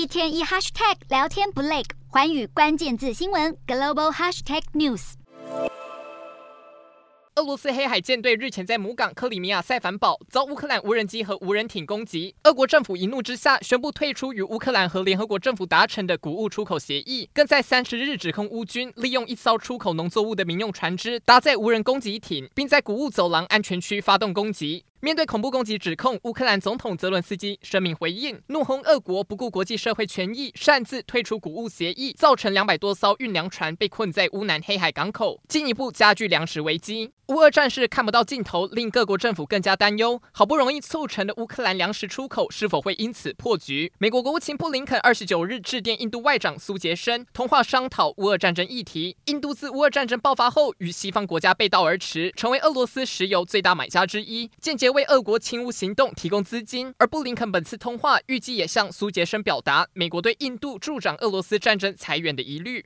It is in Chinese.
一天一 hashtag 聊天不累，环宇关键字新闻 global hashtag news。俄罗斯黑海舰队日前在母港克里米亚塞凡堡遭乌克兰无人机和无人艇攻击，俄国政府一怒之下宣布退出与乌克兰和联合国政府达成的谷物出口协议，更在三十日指控乌军利用一艘出口农作物的民用船只搭载无人攻击艇，并在谷物走廊安全区发动攻击。面对恐怖攻击指控，乌克兰总统泽伦斯基声明回应，怒轰俄国不顾国际社会权益，擅自退出谷物协议，造成两百多艘运粮船被困在乌南黑海港口，进一步加剧粮食危机。乌俄战事看不到尽头，令各国政府更加担忧。好不容易促成的乌克兰粮食出口是否会因此破局？美国国务卿布林肯二十九日致电印度外长苏杰生，通话商讨乌俄战争议题。印度自乌俄战争爆发后，与西方国家背道而驰，成为俄罗斯石油最大买家之一，间接为俄国侵乌行动提供资金，而布林肯本次通话预计也向苏杰生表达美国对印度助长俄罗斯战争裁员的疑虑。